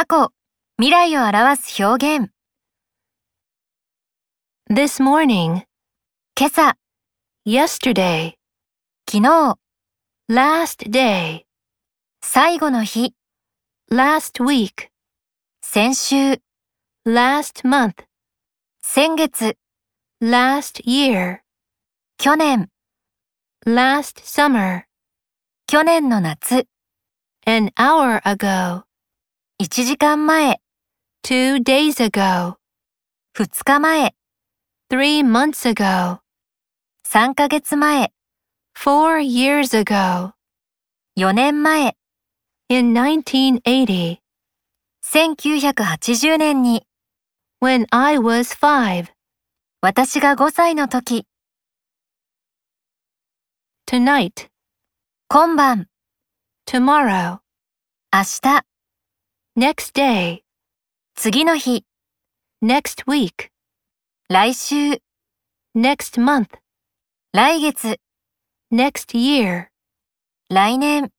過去、未来を表す表現。This morning, 今朝、yesterday, 昨日、last day, 最後の日、last week, 先週、last month, 先月、last year, 去年、last summer, 去年の夏、an hour ago, 1時間前、two days ago, 2日前、three months ago, 3ヶ月前、four years ago, 4年前、in 1980, 1980年に、when I was five, 私が5歳の時、tonight, 今晩、tomorrow, 明日、next day, 次の日、 next week, 来週、 next month, 来月、 next year, 来年、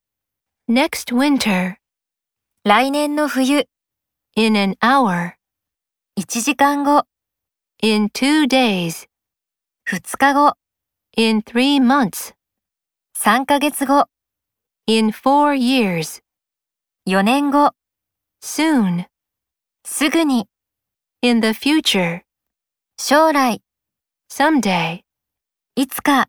next winter, 来年の冬、 in an hour, 1時間後、 in two days, 2日後、 in three months, 3ヶ月後、 in four years, 4年後、 soon, すぐに、 in the future, 将来、 someday. いつか。